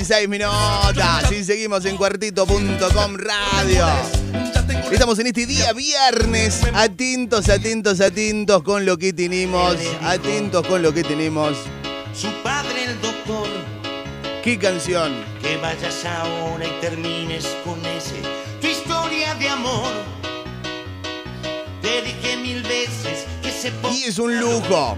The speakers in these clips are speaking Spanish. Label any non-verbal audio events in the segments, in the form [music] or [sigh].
36 minutos. Y seguimos en cuartito.com radio. Estamos en este día viernes. Atentos, atentos, atentos con lo que tenemos. Atentos con lo que tenemos. Su padre el doctor. ¿Qué canción? Que vayas ahora y termines con ese tu historia de amor. Te dije mil veces que se Y es un lujo.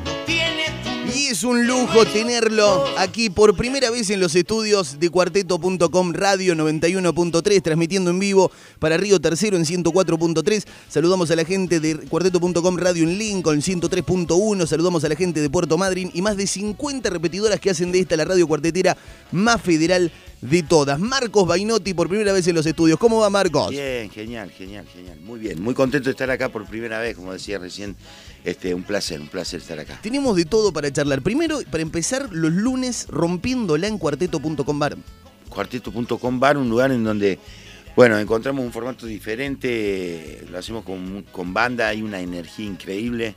Y es un lujo tenerlo aquí por primera vez en los estudios de cuarteto.com Radio 91.3, transmitiendo en vivo para Río Tercero en 104.3. Saludamos a la gente de cuarteto.com Radio en Lincoln 103.1. Saludamos a la gente de Puerto Madryn y más de 50 repetidoras que hacen de esta la radio cuartetera más federal de todas. Marcos Bainotti por primera vez en los estudios. ¿Cómo va Marcos? Bien, genial, genial, genial. Muy bien, muy contento de estar acá por primera vez, como decía recién. Este, un placer, un placer estar acá. Tenemos de todo para charlar. Primero, para empezar, los lunes rompiéndola en cuarteto.com bar. Cuarteto.com bar, un lugar en donde, bueno, encontramos un formato diferente, lo hacemos con, banda, hay una energía increíble.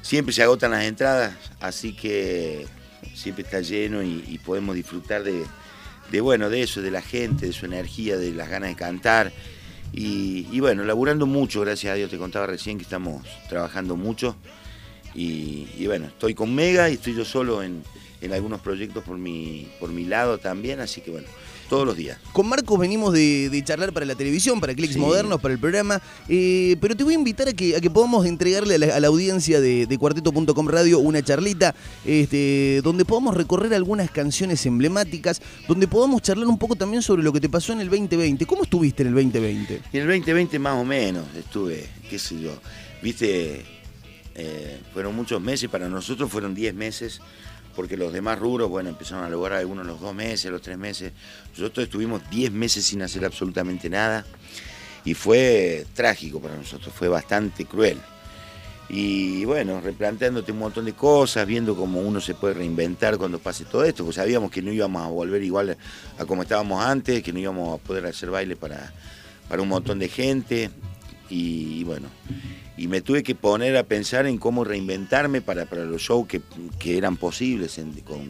Siempre se agotan las entradas, así que siempre está lleno y, podemos disfrutar de, de, bueno, de eso, de la gente, de su energía, de las ganas de cantar. Y, bueno, laburando mucho, gracias a Dios, te contaba recién que estamos trabajando mucho. Y, bueno, estoy con Mega y estoy yo solo en, algunos proyectos por mi, por mi lado también, así que bueno, todos los días. Con Marcos venimos de, charlar para la televisión, para Clics Modernos, para el programa, eh, pero te voy a invitar a que, a que podamos entregarle a la, audiencia de, cuarteto.com Radio una charlita este, donde podamos recorrer algunas canciones emblemáticas, donde podamos charlar un poco también sobre lo que te pasó en el 2020. ¿Cómo estuviste en el 2020? En el 2020 más o menos estuve, qué sé yo, viste, eh, fueron muchos meses, para nosotros fueron 10 meses porque los demás rubros, bueno, empezaron a lograr algunos los dos meses, los tres meses. Nosotros estuvimos diez meses sin hacer absolutamente nada y fue trágico para nosotros, fue bastante cruel. Y bueno, replanteándote un montón de cosas, viendo cómo uno se puede reinventar cuando pase todo esto, pues sabíamos que no íbamos a volver igual a como estábamos antes, que no íbamos a poder hacer baile para, para un montón de gente. y bueno, y me tuve que poner a pensar en cómo reinventarme para, para los shows que, eran posibles,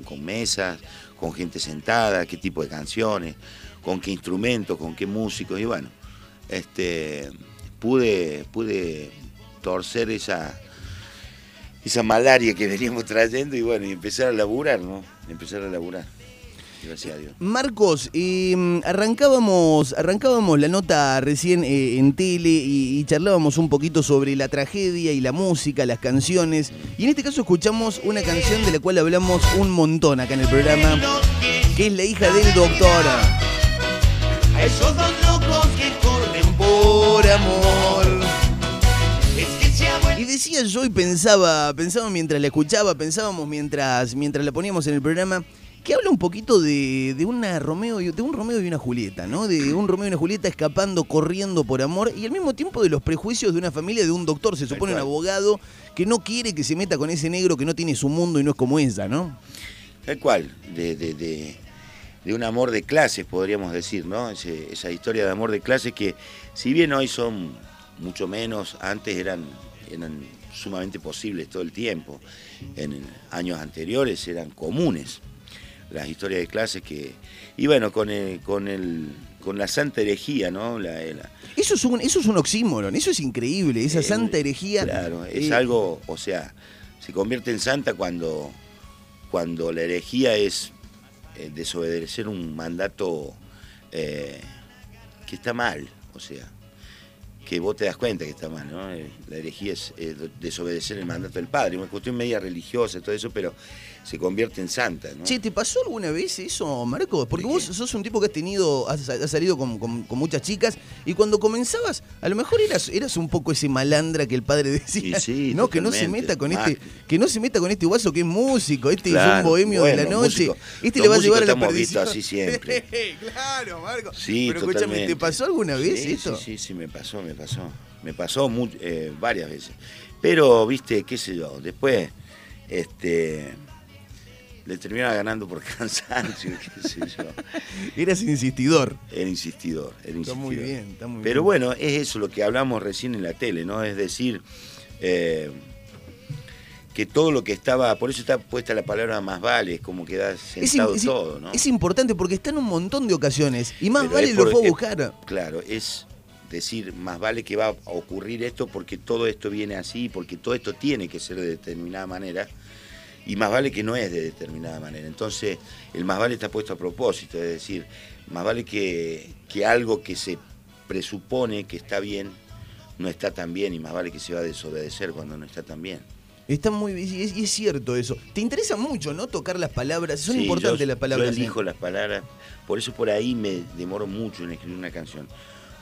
con, mesas, con gente sentada, qué tipo de canciones, con qué instrumentos, con qué músicos, y bueno, este, pude, pude torcer esa, esa malaria que veníamos trayendo y bueno, y empezar a laburar, ¿no? Empezar a laburar. Gracias a Dios. Marcos, mm, arrancábamos, arrancábamos la nota recién eh, en tele y, charlábamos un poquito sobre la tragedia y la música, las canciones. Y en este caso escuchamos una canción de la cual hablamos un montón acá en el programa, que es La hija del doctor. A esos dos locos que corren por amor. Y decía yo y pensaba, pensaba mientras la escuchaba, pensábamos mientras, mientras la poníamos en el programa, que habla un poquito de, una Romeo y, de un Romeo y una Julieta, ¿no? De un Romeo y una Julieta escapando, corriendo por amor y al mismo tiempo de los prejuicios de una familia de un doctor, se supone un abogado que no quiere que se meta con ese negro que no tiene su mundo y no es como ella, ¿no? Tal cual, de, de, un amor de clases, podríamos decir, ¿no? esa historia de amor de clases que, si bien hoy son mucho menos, antes eran, eran sumamente posibles todo el tiempo. En años anteriores eran comunes las historias de clases que. Y bueno, con el, con el, con la santa herejía, ¿no? La, Eso es un, eso es un oxímoron, eso es increíble, esa eh, santa herejía. Claro, es eh, algo, o sea, se convierte en santa cuando, cuando la herejía es eh, desobedecer un mandato que está mal, o sea que vos te das cuenta que está mal, ¿no? La herejía es desobedecer el mandato del padre, una cuestión media religiosa, todo eso, pero se convierte en santa. ¿no? Che, ¿te pasó alguna vez eso, Marco? Porque vos sos un tipo que has tenido, has, salido con, muchas chicas y cuando comenzabas, a lo mejor eras, eras un poco ese malandra que el padre [laughs] decía, no, que no se meta con este, que no se meta con este guaso que es músico, este es un bohemio de la noche, este le va a llevar a la perdición. así siempre. [laughs] claro, Marco. Sí, Pero escúchame, ¿te pasó alguna vez eso? Sí, sí, sí, me pasó, me pasó. Me pasó eh, varias veces. Pero, viste, qué sé yo, después, este le terminaba ganando por [laughs] cansancio, qué sé yo. Eras insistidor. Era insistidor, era insistidor. Está muy bien, está muy Pero bueno, es eso lo que hablamos recién en la tele, ¿no? Es decir, eh, que todo lo que estaba, por eso está puesta la palabra más vale, como que da sentado es, todo, ¿no? Es importante porque está en un montón de ocasiones y más Pero vale es lo fue a es- buscar. Claro, es decir, más vale que va a ocurrir esto porque todo esto viene así, porque todo esto tiene que ser de determinada manera, y más vale que no es de determinada manera. Entonces, el más vale está puesto a propósito, es decir, más vale que, que algo que se presupone que está bien, no está tan bien, y más vale que se va a desobedecer cuando no está tan bien. Está muy y es, y es cierto eso. Te interesa mucho, ¿no? Tocar las palabras. Son Sí, importantes yo- las palabras. Yo ¿eh? elijo las palabras, por eso por ahí me demoro mucho en escribir una canción.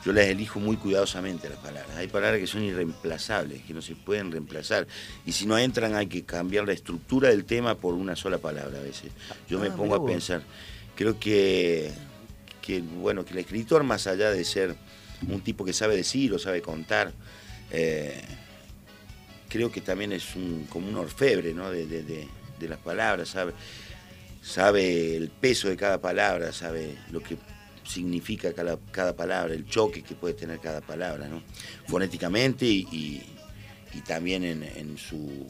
Yo las elijo muy cuidadosamente las palabras. Hay palabras que son irreemplazables, que no se pueden reemplazar. Y si no entran hay que cambiar la estructura del tema por una sola palabra a veces. Yo me Ah, pongo a pensar, creo que, que, bueno, que el escritor, más allá de ser un tipo que sabe decir o sabe contar, eh, creo que también es un, como un orfebre ¿no? de, de- de- de las palabras, sabe, sabe el peso de cada palabra, sabe lo que significa cada, cada palabra, el choque que puede tener cada palabra, ¿no? fonéticamente y, y- y también en, en su,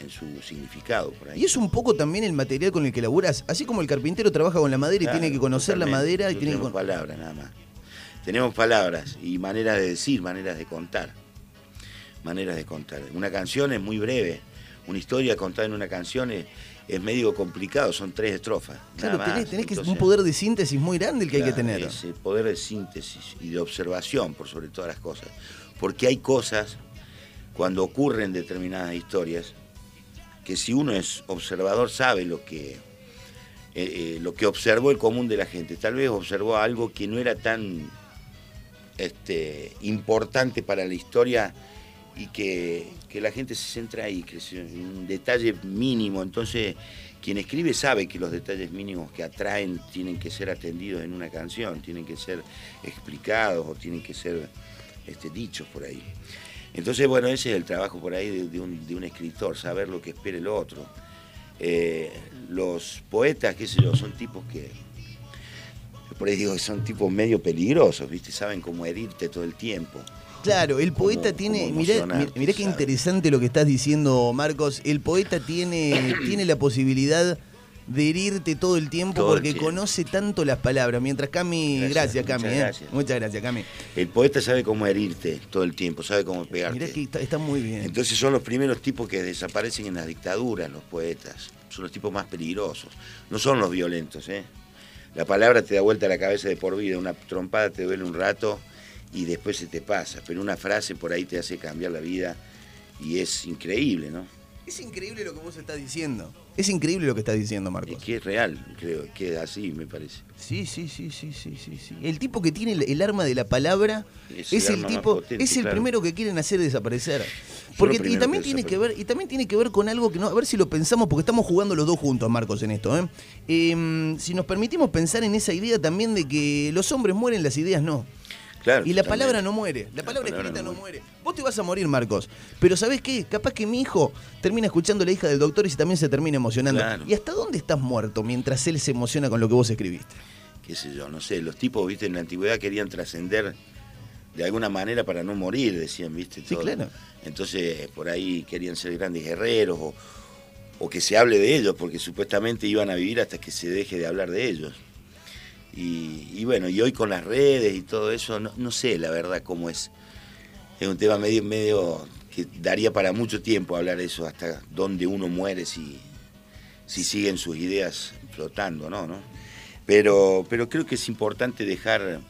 en su significado. Por ahí. Y es un poco también el material con el que laburas. Así como el carpintero trabaja con la madera y tiene que conocer la madera y tiene que tenemos palabras nada más. Tenemos palabras y maneras de decir, maneras de contar. Maneras de contar. Una canción es muy breve. Una historia contada en una canción es, es medio complicado, son tres estrofas. Claro, nada más. tenés, tenés que Entonces, un poder de síntesis muy grande el que hay que tener. Ese poder de síntesis y de observación por sobre todas las cosas. Porque hay cosas, cuando ocurren determinadas historias, que si uno es observador sabe lo que, eh, eh, lo que observó el común de la gente. Tal vez observó algo que no era tan este, importante para la historia y que, que la gente se centra ahí, que es un detalle mínimo. Entonces, quien escribe sabe que los detalles mínimos que atraen tienen que ser atendidos en una canción, tienen que ser explicados o tienen que ser este, dichos por ahí. Entonces, bueno, ese es el trabajo por ahí de, un, de un escritor, saber lo que espera el otro. Eh, los poetas, qué sé yo, son tipos que, por ahí digo que son tipos medio peligrosos, ¿viste? Saben cómo herirte todo el tiempo. Claro, el poeta tiene, mirá, qué interesante lo que estás diciendo, Marcos. El poeta tiene, [clears throat] tiene la posibilidad de herirte todo el tiempo Todo el porque tiempo. conoce tanto las palabras. Mientras Cami, gracias, Gracias, Cami, muchas ¿eh? gracias. muchas gracias, Cami. El poeta sabe cómo herirte todo el tiempo, sabe cómo pegarte. Mirá que está, está muy bien. Entonces son los primeros tipos que desaparecen en las dictaduras, los poetas. Son los tipos más peligrosos. No son los violentos, ¿eh? La palabra te da vuelta a la cabeza de por vida, una trompada te duele un rato y después se te pasa, pero una frase por ahí te hace cambiar la vida y es increíble, ¿no? Es increíble lo que vos estás diciendo. Es increíble lo que estás diciendo, Es Marcos. que es real, creo, que es así, me parece. Sí, sí, sí, sí, sí, sí, sí. El tipo que tiene el, el arma de la palabra Es es, el tipo, potente, es el claro. primero que quieren hacer desaparecer. Porque y también tiene que ver y también tiene que ver con algo que no, a ver si lo pensamos porque estamos jugando los dos juntos, Marcos, en esto, ¿eh? Em, si nos permitimos pensar en esa idea también de que los hombres mueren, las ideas no. Claro. Y la palabra no muere, la palabra palabra escrita no no muere. Vos te vas a morir, Marcos. Pero ¿sabés qué? Capaz que mi hijo termina escuchando a la hija del doctor y también se termina emocionando. Claro. ¿Y hasta dónde estás muerto mientras él se emociona con lo que vos escribiste? qué sé yo, no sé, los tipos, viste, en la antigüedad querían trascender de alguna manera para no morir, decían, viste. Sí, claro. Entonces, por ahí querían ser grandes guerreros o, o que se hable de ellos, porque supuestamente iban a vivir hasta que se deje de hablar de ellos. Y, bueno, y hoy con las redes y todo eso, no, sé la verdad cómo es. Es un tema medio, medio que daría para mucho tiempo hablar eso, hasta dónde uno muere si, si siguen sus ideas flotando, ¿no? ¿no? Pero, pero creo que es importante dejar,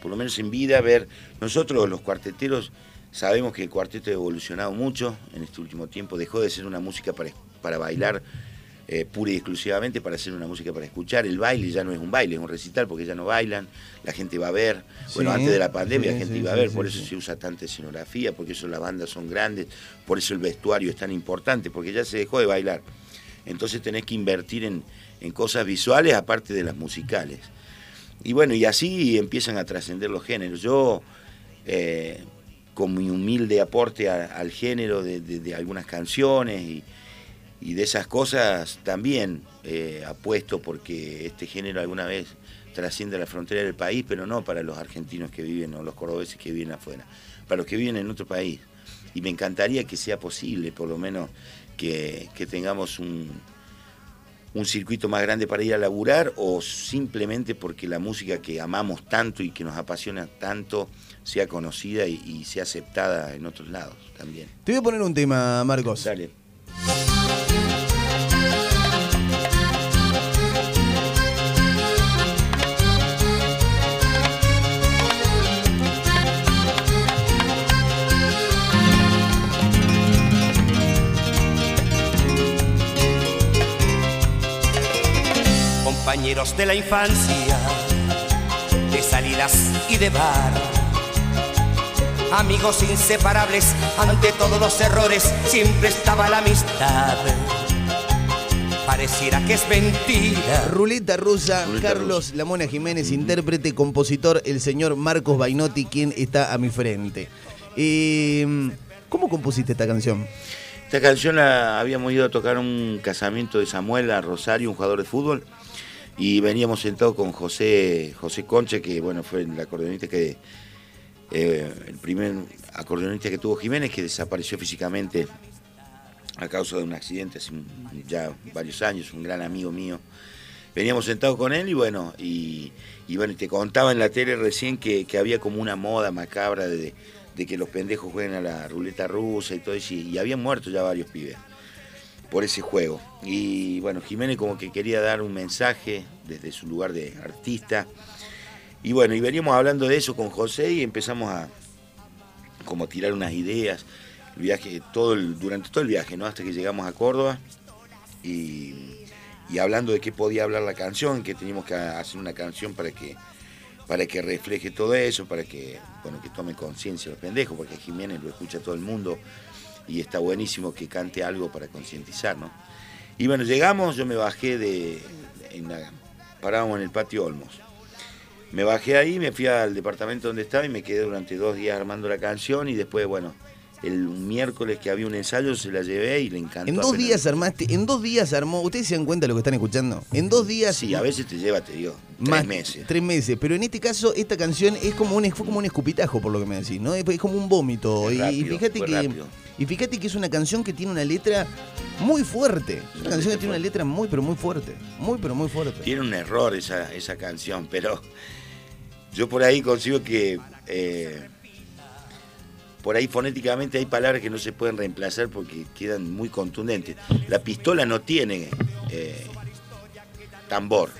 por lo menos en vida, ver, nosotros los cuarteteros sabemos que el cuarteto ha evolucionado mucho en este último tiempo, dejó de ser una música para, para bailar eh, pura y exclusivamente, para hacer una música para escuchar, el baile ya no es un baile, es un recital porque ya no bailan, la gente va a ver, bueno, Sí, antes de la pandemia sí, la gente sí, iba a ver, por eso se usa tanta escenografía, porque eso las bandas son grandes, por eso el vestuario es tan importante, porque ya se dejó de bailar. Entonces tenés que invertir en, en cosas visuales aparte de las musicales. Y bueno, y así empiezan a trascender los géneros. Yo, eh, con mi humilde aporte a- al género de, de- de algunas canciones y, y de esas cosas, también eh, apuesto porque este género alguna vez trasciende la frontera del país, pero no para los argentinos que viven o los cordobeses que viven afuera, para los que viven en otro país. Y me encantaría que sea posible, por lo menos, que, que tengamos un, un circuito más grande para ir a laburar o simplemente porque la música que amamos tanto y que nos apasiona tanto sea conocida y, y sea aceptada en otros lados también. Te voy a poner un tema, Marcos. Dale. Compañeros de la infancia, de salidas y de bar. Amigos inseparables, ante todos los errores siempre estaba la amistad. Pareciera que es mentira. Ruleta rusa, Ruleta Carlos rusa. Lamona Jiménez, intérprete, compositor, el señor Marcos Bainotti, quien está a mi frente. Eh, ¿Cómo compusiste esta canción? Esta canción la habíamos ido a tocar un casamiento de Samuel a Rosario, un jugador de fútbol, y veníamos sentados con José, José Conche, que bueno, fue el acordeonista que eh, el primer acordeonista que tuvo Jiménez, que desapareció físicamente a causa de un accidente hace ya varios años, un gran amigo mío. Veníamos sentados con él y bueno, y, y bueno, te contaba en la tele recién que, que había como una moda macabra de, de que los pendejos jueguen a la ruleta rusa y todo eso, y habían muerto ya varios pibes por ese juego. Y bueno, Jiménez como que quería dar un mensaje desde su lugar de artista. Y bueno, y veníamos hablando de eso con José y empezamos a como tirar unas ideas. El viaje, todo el- durante todo el viaje, ¿no? Hasta que llegamos a Córdoba. Y, y hablando de qué podía hablar la canción, que teníamos que hacer una canción para que para que refleje todo eso, para que, bueno, que tome conciencia los pendejos, porque Jiménez lo escucha todo el mundo y está buenísimo que cante algo para concientizar, ¿no? Y bueno, llegamos, yo me bajé de, en la- parábamos en el patio Olmos. Me bajé ahí, me fui al departamento donde estaba y me quedé durante dos días armando la canción y después, bueno, el miércoles que había un ensayo se la llevé y le encantó. En dos días armaste, en dos días armó, ¿ustedes se dan cuenta de lo que están escuchando? En dos días... Sí, a veces te lleva, te digo, tres más- meses. Tres meses, pero en este caso esta canción es como un, fue como un escupitajo, por lo que me decís, ¿no? Es, es como un vómito. Y, fíjate que rápido. y fíjate que es una canción que tiene una letra muy fuerte. Es una canción que tiene una letra muy, pero muy fuerte. Muy, pero muy fuerte. Tiene un error esa, esa canción, pero yo por ahí consigo que eh, por ahí fonéticamente hay palabras que no se pueden reemplazar porque quedan muy contundentes. La pistola no tiene eh, tambor,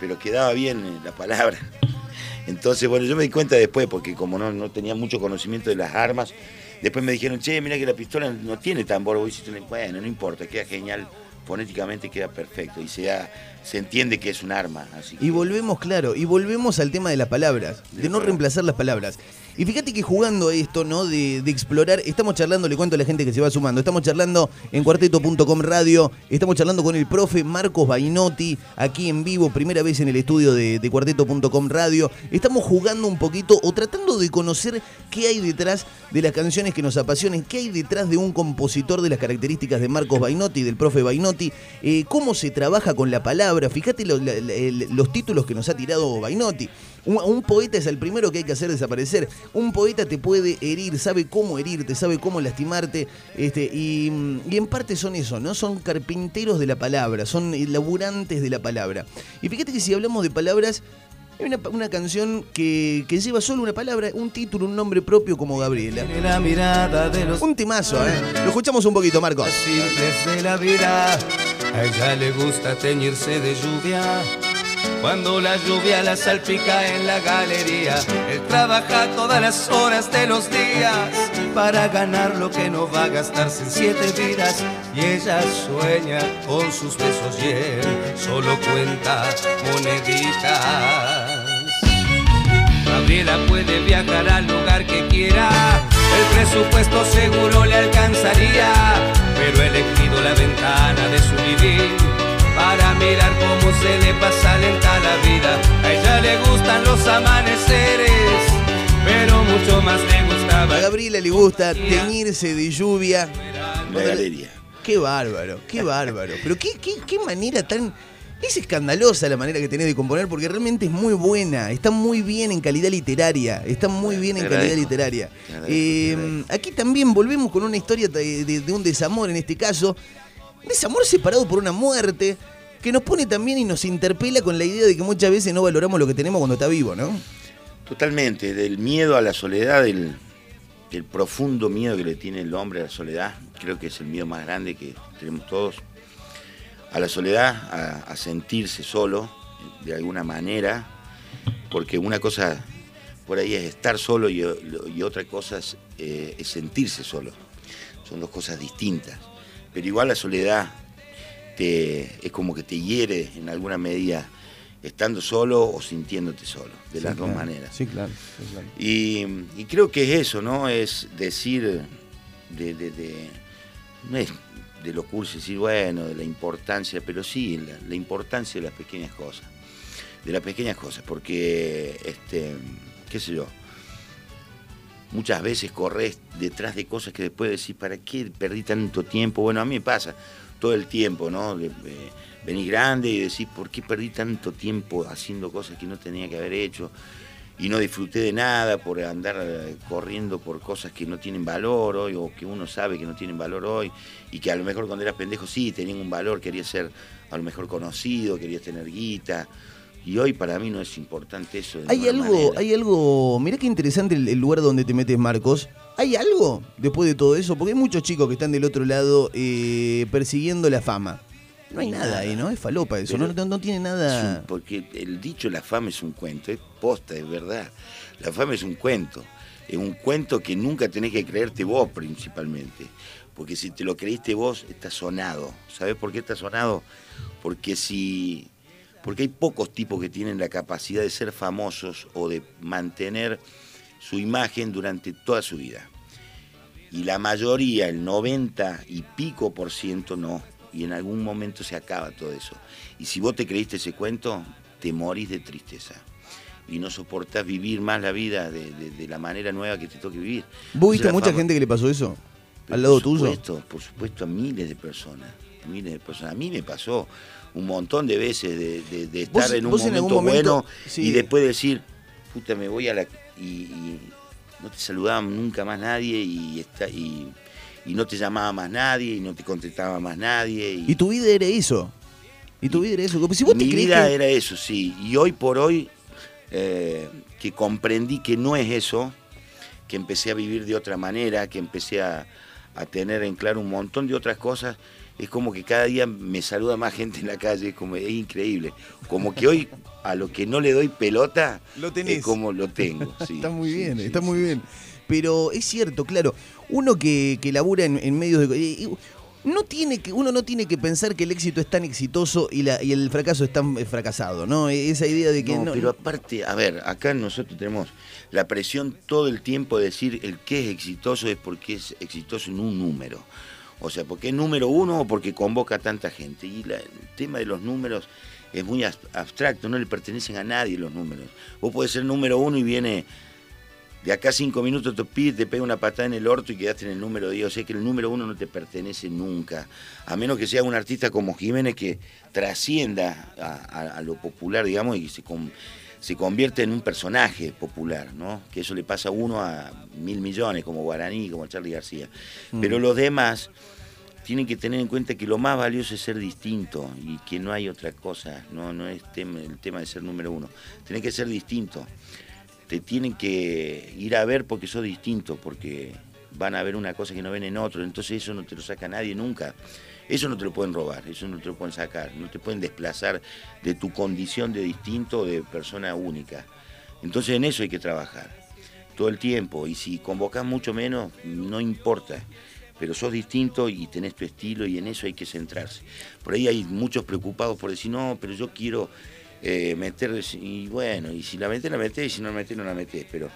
pero quedaba bien eh, la palabra. [laughs] Entonces, bueno, yo me di cuenta después, porque como no, no tenía mucho conocimiento de las armas, después me dijeron, che, mira que la pistola no tiene tambor. Vos hiciste Bueno, no importa, queda genial, fonéticamente queda perfecto y se, da- se entiende que es un arma. Así Y que- volvemos, claro, y volvemos al tema de las palabras, de no reemplazar las palabras. Y fíjate que jugando a esto, ¿no? De, explorar, estamos charlando, le cuento a la gente que se va sumando, estamos charlando en cuarteto.com radio, estamos charlando con el profe Marcos Bainotti, aquí en vivo, primera vez en el estudio de, cuarteto.com radio. Estamos jugando un poquito o tratando de conocer qué hay detrás de las canciones que nos apasionan, qué hay detrás de un compositor de las características de Marcos Bainotti, del profe Bainotti, eh, cómo se trabaja con la palabra. Fíjate los títulos que nos ha tirado Bainotti. Un poeta es el primero que hay que hacer desaparecer. Un poeta te puede herir, sabe cómo herirte, sabe cómo lastimarte. Este, y, y en parte son eso, ¿no? Son carpinteros de la palabra, son laburantes de la palabra. Y fíjate que si hablamos de palabras, hay una, una canción que, que lleva solo una palabra, un título, un nombre propio como Gabriela. Tiene la mirada de los Un temazo, ¿eh? Lo escuchamos un poquito, Marcos. simples de la vida. A ella le gusta teñirse de lluvia. Cuando la lluvia la salpica en la galería, él trabaja todas las horas de los días para ganar lo que no va a gastarse en siete vidas. Y ella sueña con sus besos y él solo cuenta moneditas. Gabriela puede viajar al lugar que quiera, el presupuesto seguro le alcanzaría, pero he elegido la ventana de su vivir para mirar cómo se le pasa lenta la vida. A ella le gustan los amaneceres, pero mucho más le A gustaba. Gabriela le gusta teñirse de lluvia. La galería. Qué bárbaro, qué bárbaro. Pero qué, qué, qué manera tan. Es escandalosa la manera que tenés de componer porque realmente es muy buena, está muy bien en calidad literaria, está muy bien en calidad literaria. Eh, aquí también volvemos con una historia de, un desamor en este caso, un desamor separado por una muerte que nos pone también y nos interpela con la idea de que muchas veces no valoramos lo que tenemos cuando está vivo, ¿no? Totalmente, del miedo a la soledad, del, profundo miedo que le tiene el hombre a la soledad, creo que es el miedo más grande que tenemos todos a la soledad, a, sentirse solo de alguna manera, porque una cosa por ahí es estar solo y, otra cosa eh, es, sentirse solo. Son dos cosas distintas. Pero igual la soledad te, es como que te hiere en alguna medida estando solo o sintiéndote solo, de las dos maneras. Sí, claro. Y, creo que es eso, ¿no? Es decir, de, de, no es de lo cursi, decir, bueno, de la importancia, pero sí, la, importancia de las pequeñas cosas. De las pequeñas cosas, porque, este, qué sé yo, muchas veces corres detrás de cosas que después decís, ¿para qué perdí tanto tiempo? Bueno, a mí me pasa todo el tiempo, ¿no? De, venís grande y decís, ¿por qué perdí tanto tiempo haciendo cosas que no tenía que haber hecho? y no disfruté de nada por andar eh, corriendo por cosas que no tienen valor hoy o que uno sabe que no tienen valor hoy y que a lo mejor cuando eras pendejo sí tenían un valor, quería ser a lo mejor conocido, querías tener guita. Y hoy para mí no es importante eso. hay algo, hay algo, mira qué interesante el, lugar donde te metes, Marcos. ¿Hay algo después de todo eso? Porque hay muchos chicos que están del otro lado eh, persiguiendo la fama. No hay nada ahí, ¿no? Es falopa eso, no, no, tiene nada... porque el dicho la fama es un cuento, es posta, es verdad. La fama es un cuento, es un cuento que nunca tenés que creerte vos principalmente. Porque si te lo creíste vos, está sonado. ¿Sabés por qué está sonado? Porque si... Porque hay pocos tipos que tienen la capacidad de ser famosos o de mantener su imagen durante toda su vida. Y la mayoría, el 90 y pico por ciento no y en algún momento se acaba todo eso. Y si vos te creíste ese cuento, te morís de tristeza. Y no soportás vivir más la vida de, la manera nueva que te toque vivir. ¿Vos viste mucha gente que le pasó eso? ¿Al lado por supuesto, Por supuesto, a miles de personas. Miles de personas. A mí me pasó un montón de veces de, estar en un momento, bueno y después decir, puta, me voy a la... Y, no te saludaba nunca más nadie y, está, y y no te llamaba más nadie y no te contestaba más nadie. Y, tu vida era eso. Y tu vida era eso. Si mi vida era eso, sí. Y hoy por hoy, eh, que comprendí que no es eso, que empecé a vivir de otra manera, que empecé a, tener en claro un montón de otras cosas, es como que cada día me saluda más gente en la calle, es como es increíble. Como que hoy a lo que no le doy pelota, lo tenés. es como lo tengo. [laughs] está muy bien, está muy bien. Pero es cierto, claro, uno que, que labura en, medios de... no tiene que, uno no tiene que pensar que el éxito es tan exitoso y, la, y el fracaso es tan fracasado, ¿no? E, esa idea de que no, Pero aparte, a ver, acá nosotros tenemos la presión todo el tiempo de decir el que es exitoso es porque es exitoso en un número. O sea, porque es número uno o porque convoca a tanta gente. Y el tema de los números es muy abstracto, no le pertenecen a nadie los números. Vos podés ser número uno y viene de acá cinco minutos te pide, te pega una patada en el orto y quedaste en el número 10. O sea que el número uno no te pertenece nunca. A menos que sea un artista como Jiménez que trascienda a, lo popular, digamos, y se, se convierte en un personaje popular, ¿no? Que eso le pasa a uno a mil millones, como Guaraní, como Charlie García. Mm. Pero los demás tienen que tener en cuenta que lo más valioso es ser distinto y que no hay otra cosa, no, no es el tema de ser número uno. Tiene que ser distinto te tienen que ir a ver porque sos distinto, porque van a ver una cosa que no ven en otro, entonces eso no te lo saca nadie nunca. Eso no te lo pueden robar, eso no te lo pueden sacar, no te pueden desplazar de tu condición de distinto de persona única. Entonces en eso hay que trabajar todo el tiempo y si convocas mucho menos, no importa, pero sos distinto y tenés tu estilo y en eso hay que centrarse. Por ahí hay muchos preocupados por decir, no, pero yo quiero eh, meter, y bueno, y si la metes, la metes, y si no la metes, no la metes, pero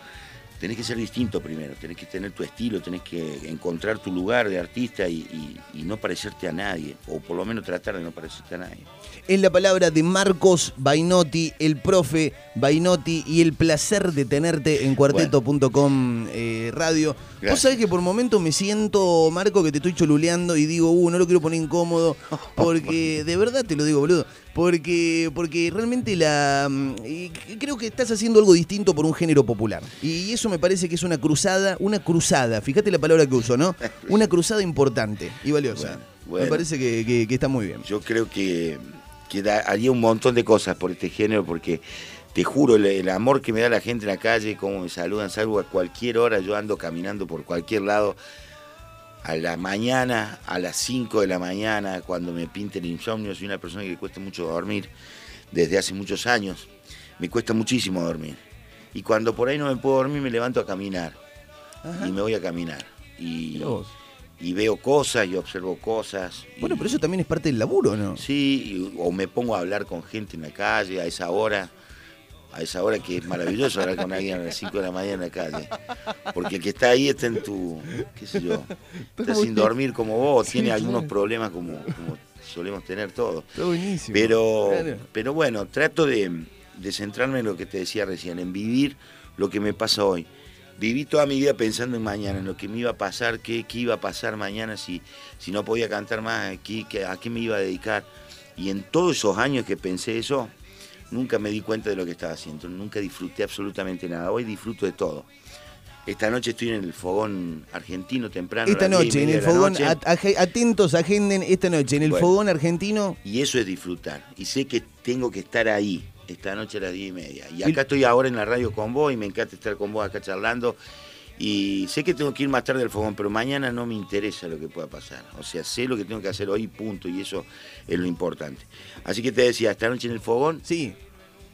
tenés que ser distinto primero, tenés que tener tu estilo, tenés que encontrar tu lugar de artista y, no parecerte a nadie, o por lo menos tratar de no parecerte a nadie. Es la palabra de Marcos Bainotti, el profe Bainotti, y el placer de tenerte en cuarteto.com eh, radio. Vos sabés que por momentos me siento, Marco, que te estoy choluleando y digo, uh, no lo quiero poner incómodo, [laughs] porque de verdad te lo digo, boludo, porque, porque realmente la mm, creo que estás haciendo algo distinto por un género popular. Y eso me parece que es una cruzada, una cruzada, fíjate la palabra que uso, ¿no? [laughs] Una cruzada importante y valiosa. me parece que, está muy bien. Yo creo que, que haría un montón de cosas por este género porque te juro, el, amor que me da la gente en la calle, cómo me saludan, salgo a cualquier hora, yo ando caminando por cualquier lado, a la mañana, a las 5 de la mañana, cuando me pinte el insomnio, soy una persona que le cuesta mucho dormir, desde hace muchos años, me cuesta muchísimo dormir. Y cuando por ahí no me puedo dormir, me levanto a caminar, y me voy a caminar. Y, y veo cosas y observo cosas. Bueno, pero eso también es parte del laburo, ¿no? Sí, o me pongo a hablar con gente en la calle a esa hora a esa hora que es maravilloso hablar con alguien a las 5 de la mañana en la calle. Porque el que está ahí está en tu, qué sé yo, está sin dormir como vos, tiene algunos problemas como, solemos tener todos. Está buenísimo. Pero, pero bueno, trato de, centrarme en lo que te decía recién, en vivir lo que me pasa hoy. Viví toda mi vida pensando en mañana, en lo que me iba a pasar, qué, qué iba a pasar mañana si, si no podía cantar más, aquí, a qué me iba a dedicar. Y en todos esos años que pensé eso, nunca me di cuenta de lo que estaba haciendo, nunca disfruté absolutamente nada. Hoy disfruto de todo. Esta noche estoy en el fogón argentino temprano. Esta noche, en el fogón, atentos, agenden esta noche, en el fogón argentino. Y eso es disfrutar. Y sé que tengo que estar ahí, esta noche a las diez y media. Y acá estoy ahora en la radio con vos y me encanta estar con vos acá charlando. Y sé que tengo que ir más tarde al fogón, pero mañana no me interesa lo que pueda pasar. O sea, sé lo que tengo que hacer hoy, punto, y eso es lo importante. Así que te decía, esta noche en el fogón. Sí.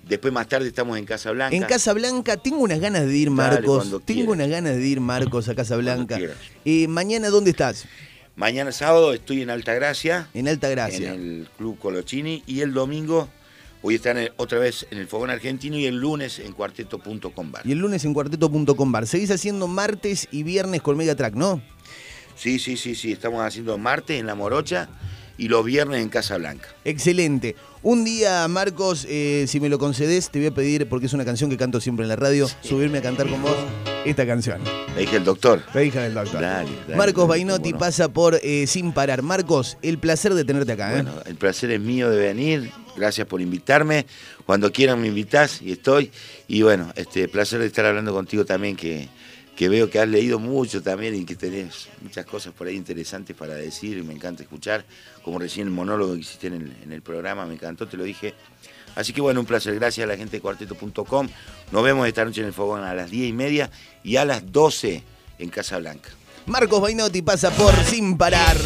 Después más tarde estamos en Casa Blanca. En Casa Blanca, tengo unas ganas de ir, Marcos. tengo unas ganas de ir, Marcos, a Casa Blanca. Eh, mañana, ¿dónde estás? Mañana sábado estoy en Altagracia. En Altagracia. En el Club Colochini. Y el domingo voy a estar otra vez en el Fogón Argentino y el lunes en cuarteto.com bar. Y el lunes en cuarteto.com bar. Seguís haciendo martes y viernes con Megatrack, ¿no? Sí, sí, sí, sí. Estamos haciendo martes en La Morocha y los viernes en Casa Blanca. Excelente. Un día, Marcos, eh, si me lo concedes, te voy a pedir, porque es una canción que canto siempre en la radio, subirme a cantar con vos esta canción. La hija del doctor. La hija del doctor. Marcos Bainotti pasa por eh, Sin Parar. Marcos, el placer de tenerte acá. ¿eh? Bueno, el placer es mío de venir. Gracias por invitarme. Cuando quieran me invitás y estoy. Y bueno, este placer de estar hablando contigo también, que que veo que has leído mucho también y que tenés muchas cosas por ahí interesantes para decir, me encanta escuchar, como recién el monólogo que hiciste en el, programa, me encantó, te lo dije. Así que bueno, un placer, gracias a la gente de cuarteto.com. Nos vemos esta noche en el fogón a las 10 y media y a las 12 en Casa Blanca. Marcos Bainotti pasa por Sin Parar.